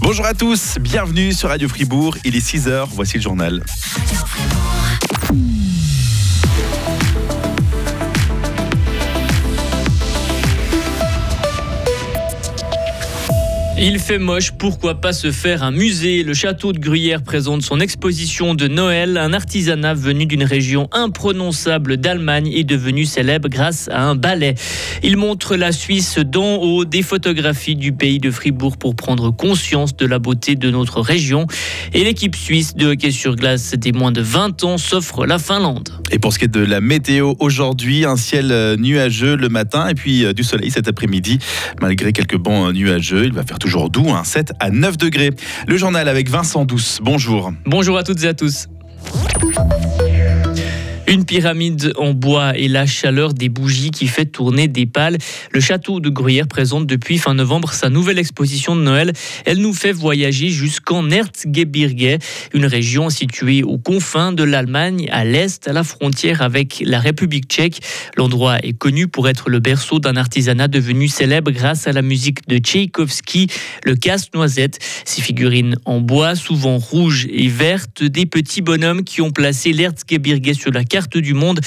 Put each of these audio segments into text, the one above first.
Bonjour à tous, bienvenue sur Radio Fribourg. Il est 6h, voici le journal. Il fait moche, pourquoi pas se faire un musée? Le château de Gruyère présente son exposition de Noël. Un artisanat venu d'une région imprononçable d'Allemagne est devenu célèbre grâce à un ballet. Il montre la Suisse d'en haut, des photographies du pays de Fribourg pour prendre conscience de la beauté de notre région. Et l'équipe suisse de hockey sur glace des moins de 20 ans s'offre la Finlande. Et pour ce qui est de la météo aujourd'hui, un ciel euh, nuageux le matin et puis euh, du soleil cet après-midi. Malgré quelques bancs euh, nuageux, il va faire toujours doux, un 7 à 9 degrés. Le journal avec Vincent Douce. Bonjour. Bonjour à toutes et à tous. Pyramide en bois et la chaleur des bougies qui fait tourner des pales. Le château de Gruyère présente depuis fin novembre sa nouvelle exposition de Noël. Elle nous fait voyager jusqu'en Erzgebirge, une région située aux confins de l'Allemagne, à l'est, à la frontière avec la République tchèque. L'endroit est connu pour être le berceau d'un artisanat devenu célèbre grâce à la musique de Tchaïkovski, le casse-noisette. Ces figurines en bois, souvent rouges et vertes, des petits bonhommes qui ont placé l'Erzgebirge sur la carte du monde.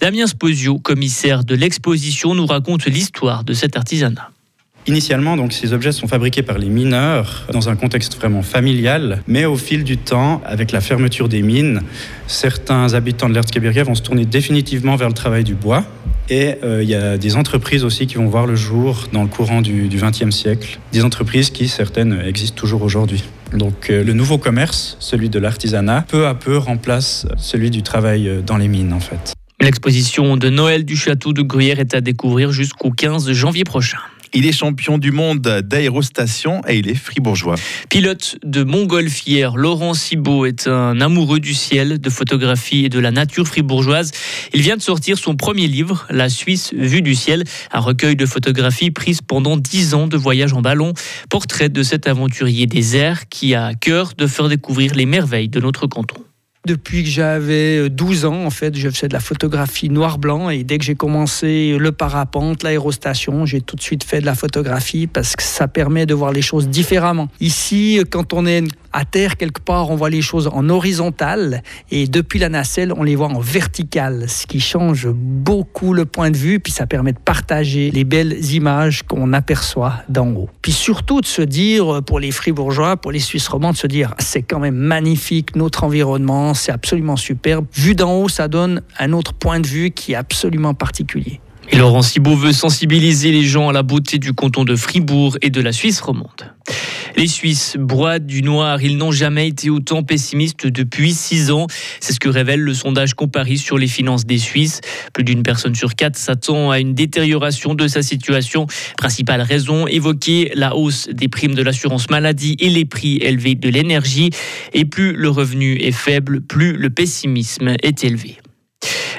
Damien Sposio, commissaire de l'exposition, nous raconte l'histoire de cet artisanat. Initialement, donc, ces objets sont fabriqués par les mineurs dans un contexte vraiment familial, mais au fil du temps, avec la fermeture des mines, certains habitants de l'Erzgebirge vont se tourner définitivement vers le travail du bois. Et euh, il y a des entreprises aussi qui vont voir le jour dans le courant du XXe siècle, des entreprises qui, certaines, existent toujours aujourd'hui. Donc euh, le nouveau commerce, celui de l'artisanat, peu à peu remplace celui du travail euh, dans les mines en fait. L'exposition de Noël du château de Gruyère est à découvrir jusqu'au 15 janvier prochain. Il est champion du monde d'aérostation et il est fribourgeois. Pilote de montgolfière, Laurent Cibot est un amoureux du ciel, de photographie et de la nature fribourgeoise. Il vient de sortir son premier livre, La Suisse vue du ciel, un recueil de photographies prises pendant dix ans de voyage en ballon. Portrait de cet aventurier des airs qui a à cœur de faire découvrir les merveilles de notre canton. Depuis que j'avais 12 ans, en fait, je faisais de la photographie noir-blanc et dès que j'ai commencé le parapente, l'aérostation, j'ai tout de suite fait de la photographie parce que ça permet de voir les choses différemment. Ici, quand on est à terre quelque part, on voit les choses en horizontal et depuis la nacelle, on les voit en vertical, ce qui change beaucoup le point de vue puis ça permet de partager les belles images qu'on aperçoit d'en haut. Puis surtout de se dire pour les fribourgeois, pour les Suisses romands, de se dire c'est quand même magnifique notre environnement, c'est absolument superbe. Vu d'en haut, ça donne un autre point de vue qui est absolument particulier. Et Laurent Cibot veut sensibiliser les gens à la beauté du canton de Fribourg et de la Suisse romande. Les Suisses broient du noir. Ils n'ont jamais été autant pessimistes depuis six ans. C'est ce que révèle le sondage Comparis sur les finances des Suisses. Plus d'une personne sur quatre s'attend à une détérioration de sa situation. Principale raison évoquée, la hausse des primes de l'assurance maladie et les prix élevés de l'énergie. Et plus le revenu est faible, plus le pessimisme est élevé.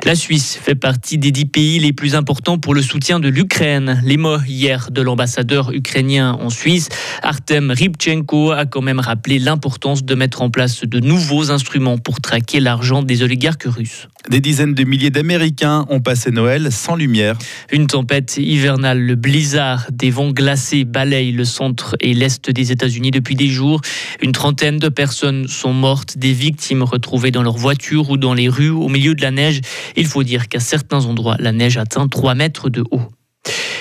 La Suisse fait partie des dix pays les plus importants pour le soutien de l'Ukraine. Les mots hier de l'ambassadeur ukrainien en Suisse, Artem Rybchenko, a quand même rappelé l'importance de mettre en place de nouveaux instruments pour traquer l'argent des oligarques russes. Des dizaines de milliers d'Américains ont passé Noël sans lumière. Une tempête hivernale, le blizzard, des vents glacés balayent le centre et l'est des États-Unis depuis des jours. Une trentaine de personnes sont mortes, des victimes retrouvées dans leur voiture ou dans les rues au milieu de la neige. Il faut dire qu'à certains endroits, la neige atteint 3 mètres de haut.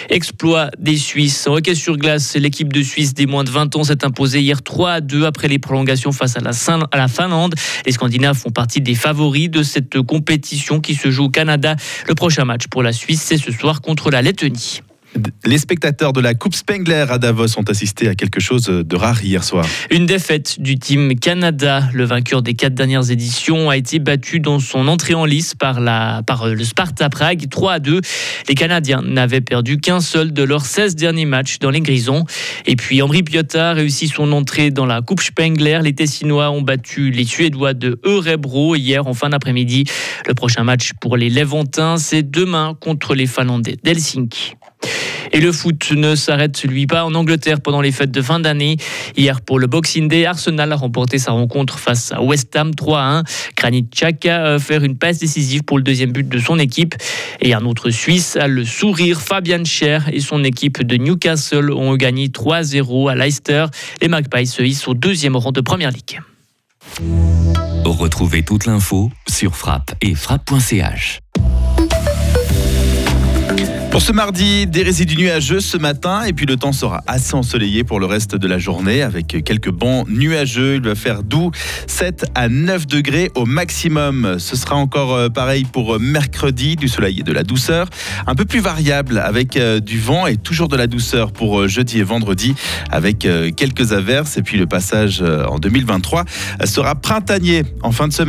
Exploit des Suisses. En hockey sur glace, l'équipe de Suisse des moins de 20 ans s'est imposée hier 3 à 2 après les prolongations face à la, à la Finlande. Les Scandinaves font partie des favoris de cette compétition qui se joue au Canada. Le prochain match pour la Suisse, c'est ce soir contre la Lettonie. Les spectateurs de la Coupe Spengler à Davos ont assisté à quelque chose de rare hier soir. Une défaite du team Canada. Le vainqueur des quatre dernières éditions a été battu dans son entrée en lice par, la, par le Sparta Prague 3 à 2. Les Canadiens n'avaient perdu qu'un seul de leurs 16 derniers matchs dans les Grisons. Et puis Henri Piotta a réussi son entrée dans la Coupe Spengler. Les Tessinois ont battu les Suédois de Eurebro hier en fin d'après-midi. Le prochain match pour les Levantins, c'est demain contre les Finlandais d'Helsinki. Et le foot ne s'arrête lui pas en Angleterre pendant les fêtes de fin d'année. Hier pour le Boxing Day, Arsenal a remporté sa rencontre face à West Ham 3-1. Granit Xhaka a fait une passe décisive pour le deuxième but de son équipe. Et un autre Suisse a le sourire. Fabian Scher et son équipe de Newcastle ont gagné 3-0 à Leicester. Les Magpies se hissent au deuxième rang de Première Ligue. Retrouvez toute l'info sur frappe et frappe.ch. Pour ce mardi, des résidus nuageux ce matin et puis le temps sera assez ensoleillé pour le reste de la journée avec quelques bancs nuageux. Il va faire doux 7 à 9 degrés au maximum. Ce sera encore euh, pareil pour mercredi, du soleil et de la douceur. Un peu plus variable avec euh, du vent et toujours de la douceur pour euh, jeudi et vendredi avec quelques averses et puis le passage en 2023 sera printanier en fin de semaine.